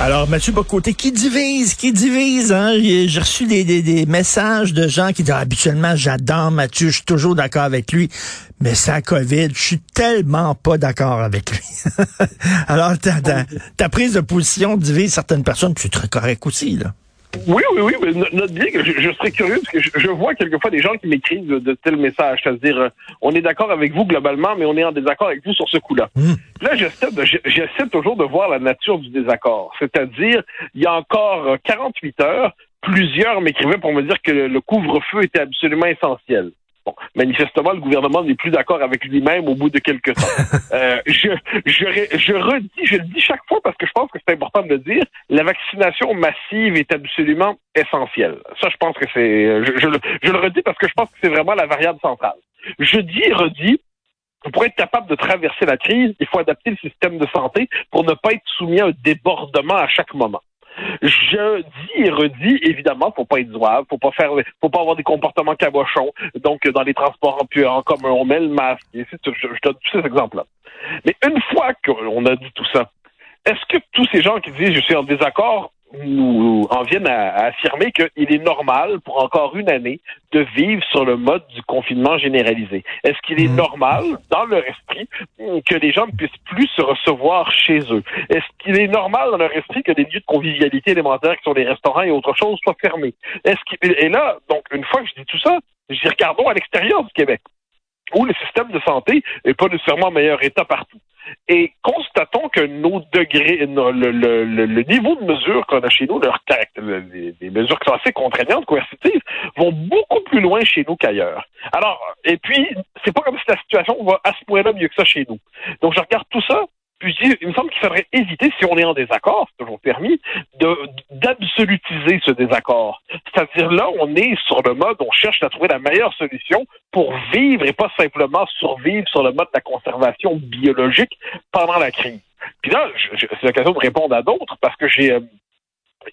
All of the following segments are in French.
Alors, Mathieu Bocoté, qui divise, qui divise, hein? J'ai reçu des, des, messages de gens qui disent, ah, habituellement, j'adore Mathieu, je suis toujours d'accord avec lui, mais la COVID, je suis tellement pas d'accord avec lui. Alors, ta, ta, ta, prise de position divise certaines personnes, tu es très correct aussi, là. Oui, oui, oui, mais note bien que je, je, serais curieux parce que je, je, vois quelquefois des gens qui m'écrivent de, de, tels messages, c'est-à-dire euh, on est d'accord avec vous globalement, mais on est en désaccord avec vous sur ce coup-là. Mmh. Là, j'essaie toujours de voir la nature du désaccord, c'est-à-dire il y a encore 48 heures, plusieurs m'écrivaient pour me dire que le couvre-feu était absolument essentiel. Bon, manifestement, le gouvernement n'est plus d'accord avec lui-même au bout de quelques temps. euh, je, je, je redis, je le dis chaque fois parce que je pense que c'est important de le dire, la vaccination massive est absolument essentielle. Ça, je pense que c'est... Je, je, le, je le redis parce que je pense que c'est vraiment la variable centrale. Je dis et redis, pour être capable de traverser la crise, il faut adapter le système de santé pour ne pas être soumis à un débordement à chaque moment. Je dis et redis, évidemment, faut pas être zouave, faut pas faut pas avoir des comportements cabochons. Donc, dans les transports en, commun, on met le masque. Je, je donne tous ces exemples-là. Mais une fois qu'on a dit tout ça, est-ce que tous ces gens qui disent je suis en désaccord nous en viennent à, à affirmer qu'il est normal pour encore une année de vivre sur le mode du confinement généralisé. Est-ce qu'il est normal, dans leur esprit, que les gens ne puissent plus se recevoir chez eux? Est-ce qu'il est normal dans leur esprit que des lieux de convivialité élémentaire, qui sont les restaurants et autre chose, soient fermés? Est-ce qu'il... Et là, donc, une fois que je dis tout ça, dis regardons à l'extérieur du Québec où le système de santé n'est pas nécessairement en meilleur état partout. Et constatons que nos degrés, le, niveau de mesure qu'on a chez nous, leur les, les mesures qui sont assez contraignantes, coercitives, vont beaucoup plus loin chez nous qu'ailleurs. Alors, et puis, c'est pas comme si la situation va à ce point-là mieux que ça chez nous. Donc, je regarde tout ça, dis, il me semble qu'il faudrait éviter, si on est en désaccord, c'est toujours permis, d'absolutiser ce désaccord. C'est-à-dire là, on est sur le mode, on cherche à trouver la meilleure solution pour vivre et pas simplement survivre sur le mode de la conservation biologique pendant la crise. Puis là, c'est l'occasion de répondre à d'autres parce que j'ai euh,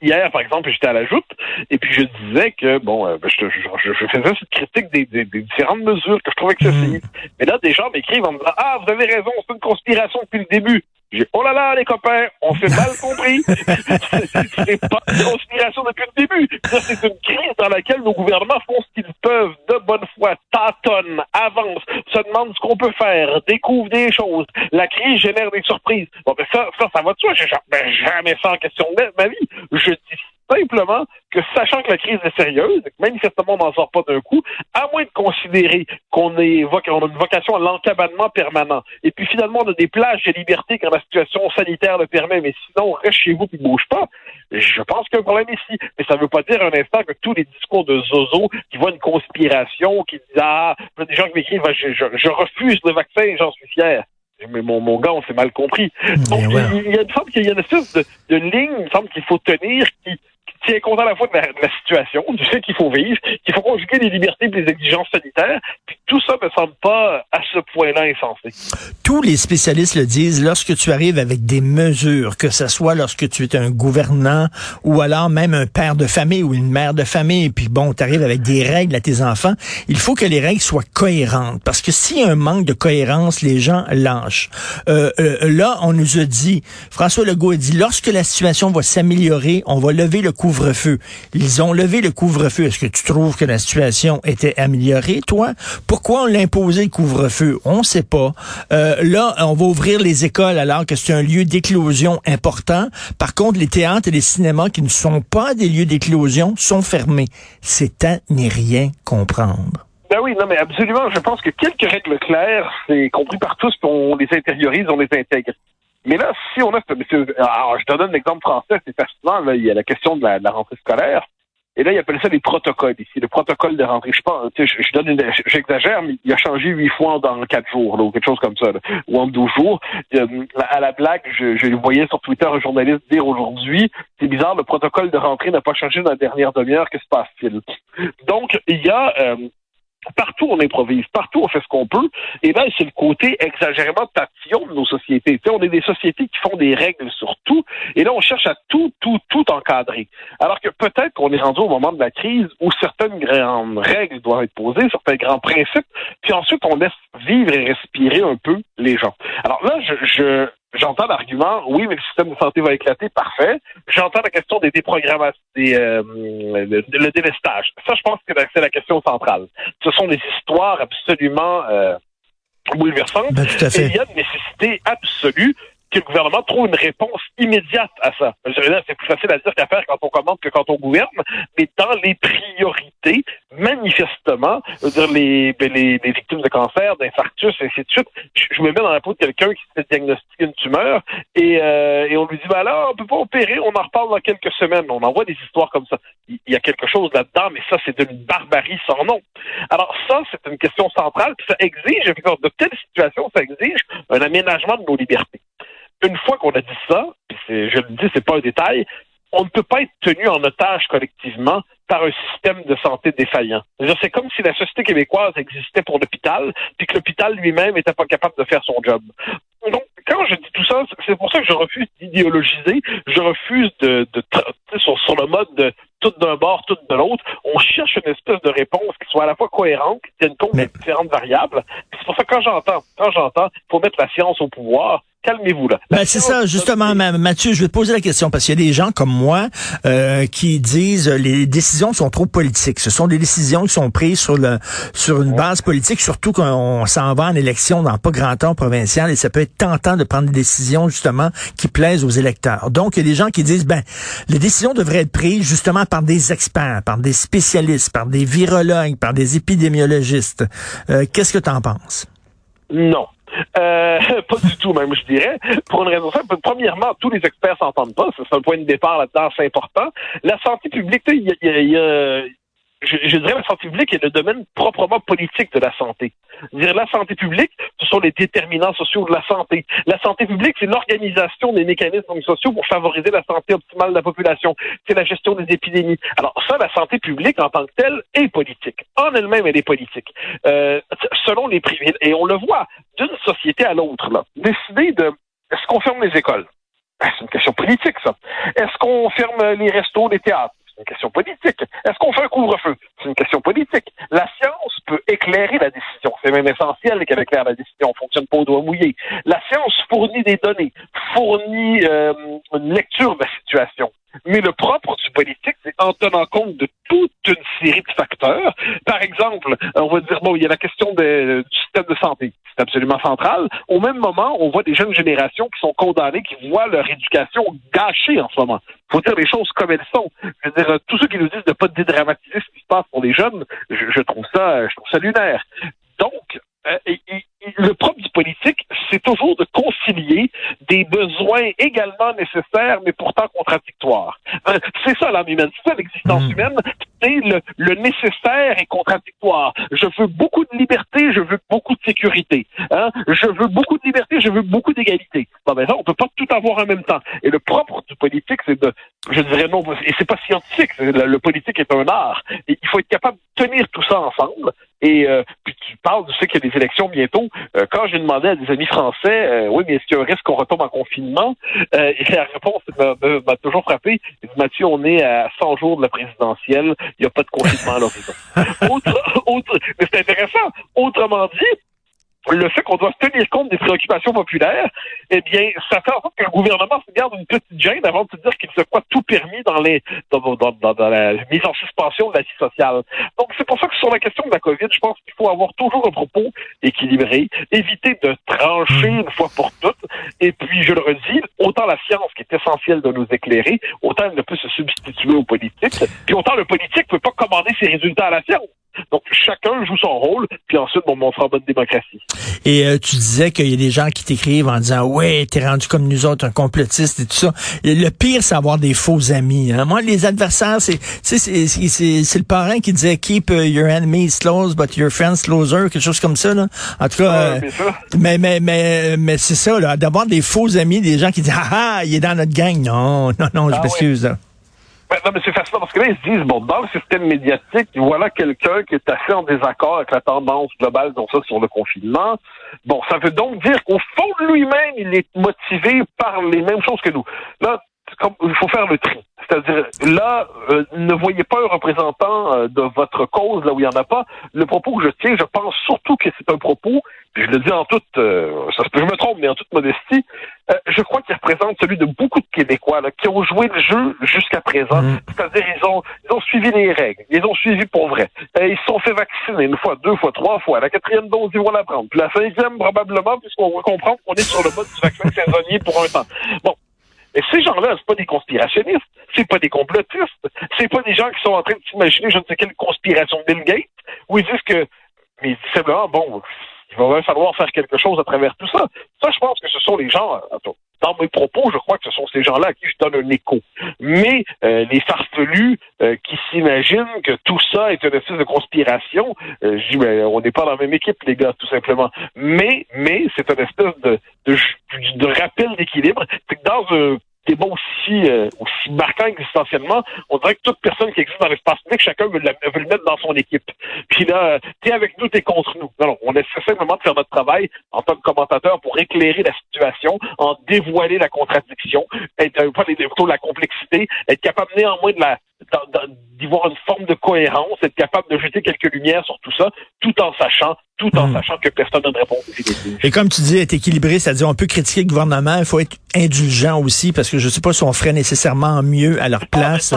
Hier, par exemple, j'étais à la joute et puis je disais que, bon, euh, je, je, je, faisais cette critique des, des, des, différentes mesures que je trouvais excessives. Mmh. Mais là, des gens m'écrivent en me disant Ah, vous avez raison, c'est une conspiration depuis le début. J'ai oh là là, les copains, on s'est mal compris. c'est pas une conspiration depuis le début. C'est une crise dans laquelle nos gouvernements font ce qu'ils peuvent de bonne foi, tâtonnent, avancent, se demandent ce qu'on peut faire, découvrent des choses. La crise génère des surprises. Bon, ben ça, ça, ça va de soi. J'ai jamais fait en question de ma vie. Je dis simplement que sachant que la crise est sérieuse, manifestement on n'en sort pas d'un coup, à moins de considérer qu'on on a une vocation à l'encabannement permanent, et puis finalement on a des plages de liberté quand la situation sanitaire le permet, mais sinon reste chez vous et bouge pas, je pense qu'il y a un problème ici. Mais ça ne veut pas dire un instant que tous les discours de Zozo qui voient une conspiration, qui disent Ah, des gens qui m'écrivent je, je, je refuse le vaccin et j'en suis fier mais mon, mon gars, on s'est mal compris. Donc, ouais. il, y a une forme qu'il y a une espèce de, de ligne, il me semble qu'il faut tenir, qui, tient compte à la fois de la, de la situation, du fait qu'il faut vivre, qu'il faut conjuguer les libertés et les exigences sanitaires, puis tout ça me semble pas à ce point-là insensé. Tous les spécialistes le disent, lorsque tu arrives avec des mesures, que ce soit lorsque tu es un gouvernant ou alors même un père de famille ou une mère de famille, puis bon, tu arrives avec des règles à tes enfants, il faut que les règles soient cohérentes, parce que s'il y a un manque de cohérence, les gens lâchent. Euh, euh, là, on nous a dit, François Legault a dit, lorsque la situation va s'améliorer, on va lever le couvre-feu. Ils ont levé le couvre-feu. Est-ce que tu trouves que la situation était améliorée, toi? Pourquoi on l'a imposé couvre-feu? On ne sait pas. Euh, là, on va ouvrir les écoles alors que c'est un lieu d'éclosion important. Par contre, les théâtres et les cinémas qui ne sont pas des lieux d'éclosion sont fermés. C'est à n'y rien comprendre. Ben oui, non, mais absolument. Je pense que quelques règles claires, c'est compris par tous, on les intériorise, on les intègre. Mais là, si on a... Alors, je te donne un exemple français, c'est fascinant. Là, il y a la question de la, rentrée scolaire. Et là, il appelle ça les protocoles ici, le protocole de rentrée. Je pense, je, je donne une, j'exagère, mais il a changé huit fois dans quatre jours, là, ou quelque chose comme ça, là, ou en douze jours. Euh, à la blague, je, je voyais sur Twitter un journaliste dire aujourd'hui, c'est bizarre, le protocole de rentrée n'a pas changé dans la dernière demi-heure, que se passe-t-il? Donc, il y a euh, Partout, on improvise. Partout, on fait ce qu'on peut. Et là, c'est le côté exagérément papillon de nos sociétés. on est des sociétés qui font des règles sur tout. Et là, on cherche à tout, tout, tout encadrer. Alors que peut-être qu'on est rendu au moment de la crise où certaines grandes règles doivent être posées, certains grands principes. Puis ensuite, on laisse vivre et respirer un peu les gens. Alors là, je J'entends l'argument, oui, mais le système de santé va éclater, parfait. J'entends la question des déprogrammations, des, euh, le, le, délestage. Ça, je pense que c'est la question centrale. Ce sont des histoires absolument euh, bouleversantes. Ben, tout à fait. Et il y a une nécessité absolue que le gouvernement trouve une réponse immédiate à ça. C'est plus facile à dire qu'à faire quand on commande que quand on gouverne, mais dans les priorités, manifestement, dire les, ben, les, les, victimes de cancer, d'infarctus, et ainsi de suite, je, me mets dans la peau de quelqu'un qui s'est diagnostiqué une tumeur et, euh, et on lui dit, ben là, on peut pas opérer, on en reparle dans quelques semaines. On envoie des histoires comme ça. Il y a quelque chose là-dedans, mais ça, c'est d'une barbarie sans nom. Alors ça, c'est une question centrale, puis ça exige, de telles situations, ça exige un aménagement de nos libertés une fois qu'on a dit ça, je le dis, c'est pas un détail, on ne peut pas être tenu en otage collectivement par un système de santé défaillant. C'est comme si la société québécoise existait pour l'hôpital, puis que l'hôpital lui-même n'était pas capable de faire son job. Donc, quand je dis tout ça, c'est pour ça que je refuse d'idéologiser, je refuse de, de sur, sur le mode de tout d'un bord, tout de l'autre. On cherche une espèce de réponse qui soit à la fois cohérente, qui tienne compte de différentes variables. C'est pour ça que quand j'entends, quand j'entends, faut mettre la science au pouvoir calmez-vous là. Ben, c'est ça, justement, Mathieu, je vais te poser la question parce qu'il y a des gens comme moi euh, qui disent euh, les décisions sont trop politiques. Ce sont des décisions qui sont prises sur le sur une base politique, surtout quand on s'en va en élection dans pas grand temps provincial et ça peut être tentant de prendre des décisions justement qui plaisent aux électeurs. Donc, il y a des gens qui disent ben les décisions devraient être prises justement par des experts, par des spécialistes, par des virologues, par des épidémiologistes. Euh, qu'est-ce que tu en penses? Non. Euh, pas du tout, même, je dirais. Pour une raison simple. Premièrement, tous les experts s'entendent pas. C'est un point de départ là-dedans, c'est important. La santé publique, il y, y, y a, je, je, dirais la santé publique est le domaine proprement politique de la santé. Dire la santé publique, ce sont les déterminants sociaux de la santé. La santé publique, c'est l'organisation des mécanismes sociaux pour favoriser la santé optimale de la population. C'est la gestion des épidémies. Alors ça, la santé publique en tant que telle est politique. En elle-même, elle est politique. Euh, selon les privés, et on le voit d'une société à l'autre. Décider de est-ce qu'on ferme les écoles? Ben, C'est une question politique, ça. Est-ce qu'on ferme les restos, les théâtres? Une question politique. Est-ce qu'on fait un couvre-feu? C'est une question politique. La science peut éclairer la décision. C'est même essentiel qu'elle éclaire la décision. On fonctionne pas au doigt mouillé. La science fournit des données, fournit euh, une lecture de la situation. Mais le propre du politique, c'est en tenant compte de toute une série de facteurs. Par exemple, on va dire, bon, il y a la question du système de santé. C'est absolument central. Au même moment, on voit des jeunes générations qui sont condamnées, qui voient leur éducation gâchée en ce moment. Il faut dire les choses comme elles sont. Je veux dire, tous ceux qui nous disent de ne pas dédramatiser ce qui se passe pour les jeunes, je, trouve ça, je trouve ça lunaire. Donc, euh, le propre du politique, c'est toujours de concilier des besoins également nécessaires, mais pourtant contradictoires. Euh, c'est ça l'âme humaine, c'est ça l'existence hmm. humaine, le, le, nécessaire et contradictoire. Je veux beaucoup de liberté, je veux beaucoup de sécurité. Hein? Je veux beaucoup de liberté, je veux beaucoup d'égalité. Bon, ben ça, on peut pas tout avoir en même temps. Et le propre du politique, c'est de, je dirais non, et c'est pas scientifique, le, politique est un art. Il faut être capable de tenir tout ça ensemble. Et euh, puis tu parles du fait qu'il y a des élections bientôt. Euh, quand j'ai demandé à des amis français, euh, oui, mais est-ce qu'il y a un risque qu'on retombe en confinement? Euh, Et la réponse m'a toujours frappé. Mathieu, on est à 100 jours de la présidentielle. Il n'y a pas de confinement à l'horizon. autre, autre, mais c'est intéressant. Autrement dit, le fait qu'on doit tenir compte des préoccupations populaires, eh bien, ça fait en sorte que le gouvernement se garde une petite gêne avant de se dire qu'il se croit tout permis dans les dans, dans, dans, la mise en suspension de la vie sociale. Donc, c'est pour ça que sur la question de la COVID, je pense qu'il faut avoir toujours un propos équilibré, éviter de trancher une fois pour toutes, et puis, je le redis, autant la science qui est essentielle de nous éclairer, autant elle ne peut se substituer aux politiques, puis autant le politique ne peut pas commander ses résultats à la science. Donc, chacun joue son rôle, puis ensuite, on montrera en bonne démocratie. Et euh, tu disais qu'il y a des gens qui t'écrivent en disant, ouais, t'es rendu comme nous autres, un complotiste et tout ça. Le pire, c'est avoir des faux amis. Hein. Moi, les adversaires, c'est c'est c'est le parrain qui disait, keep uh, your enemies close, but your friends closer, quelque chose comme ça. Là. En tout cas, euh, mais mais mais mais c'est ça, là, d'avoir des faux amis, des gens qui disent, ah, ah il est dans notre gang. Non, non, non, je ah m'excuse. Ben, non, mais c'est fascinant parce que là, ils se disent, bon, dans le système médiatique, voilà quelqu'un qui est assez en désaccord avec la tendance globale, donc ça, sur le confinement. Bon, ça veut donc dire qu'au fond de lui-même, il est motivé par les mêmes choses que nous. Là, il faut faire le tri. C'est-à-dire, là, euh, ne voyez pas un représentant euh, de votre cause là où il n'y en a pas. Le propos que je tiens, je pense surtout que c'est un propos, puis je le dis en toute, euh, ça je me trompe, mais en toute modestie, je crois qu'il représente celui de beaucoup de Québécois là, qui ont joué le jeu jusqu'à présent. Mm. C'est-à-dire, ils ont, ils ont suivi les règles, ils ont suivi pour vrai. ils se sont fait vacciner une fois, deux fois, trois fois. La quatrième dose, ils vont la prendre. Puis la cinquième, probablement, puisqu'on va comprendre qu'on est sur le mode du vaccin saisonnier pour un temps. Bon, mais ces gens-là, c'est pas des conspirationnistes, c'est pas des complotistes, c'est pas des gens qui sont en train de s'imaginer je ne sais quelle conspiration de Bill Gates, où ils disent que, mais simplement, bon, il va même falloir faire quelque chose à travers tout ça. Ça, je pense que ce sont les gens, dans mes propos, je crois que ce sont ces gens-là à qui je donne un écho. Mais euh, les farfelus euh, qui s'imaginent que tout ça est une espèce de conspiration, euh, je dis, mais on n'est pas dans la même équipe, les gars, tout simplement. Mais, mais c'est une espèce de, de, de rappel d'équilibre. C'est que dans un débat aussi, euh, aussi marquant existentiellement, on dirait que toute personne qui existe dans l'espace public, chacun veut, le mettre dans son équipe. Puis là, t'es avec nous, t'es contre nous. Non, non, on essaie simplement de faire notre travail en tant que commentateur pour éclairer la situation, en dévoiler la contradiction, être, euh, plutôt la complexité, être capable néanmoins de la d'y voir une forme de cohérence, être capable de jeter quelques lumières sur tout ça, tout en sachant, tout en hmm. sachant que personne n'a de réponse Et comme tu dis, être équilibré, c'est-à-dire on peut critiquer le gouvernement, il faut être indulgent aussi, parce que je ne sais pas si on ferait nécessairement mieux à leur place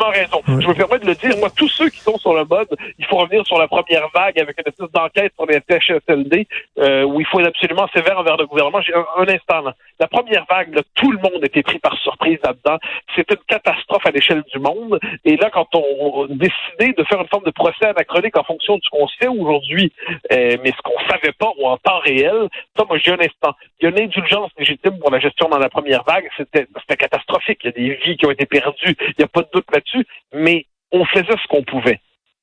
absolument raison. Je me permets de le dire. Moi, tous ceux qui sont sur le mode, il faut revenir sur la première vague avec une espèce d'enquête sur les THSLD, euh, où il faut être absolument sévère envers le gouvernement. J'ai un, instant. Là. La première vague, là, tout le monde était pris par surprise là-dedans. C'était une catastrophe à l'échelle du monde. Et là, quand on, décidait de faire une forme de procès anachronique en fonction de ce qu'on sait aujourd'hui, euh, mais ce qu'on savait pas ou en temps réel, ça, moi, j'ai un instant. Il y a une indulgence légitime pour la gestion dans la première vague. C'était catastrophique. Il y a des vies qui ont été perdues. Il n'y a pas de doute là-dessus. Mais on faisait ce qu'on pouvait.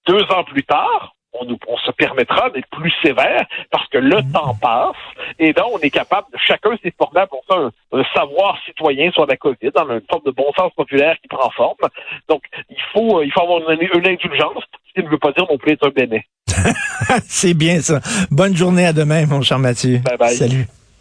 Deux ans plus tard, on, on, se permettra d'être plus sévère parce que le temps passe et là, on est capable, chacun s'est formé pour ça un, savoir citoyen sur la COVID, dans une forme de bon sens populaire qui prend forme. Donc, il faut, il faut avoir une, une indulgence, ce qui ne veut pas dire non plus être un bénet. C'est bien ça. Bonne journée à demain, mon cher Mathieu. Bye bye. Salut.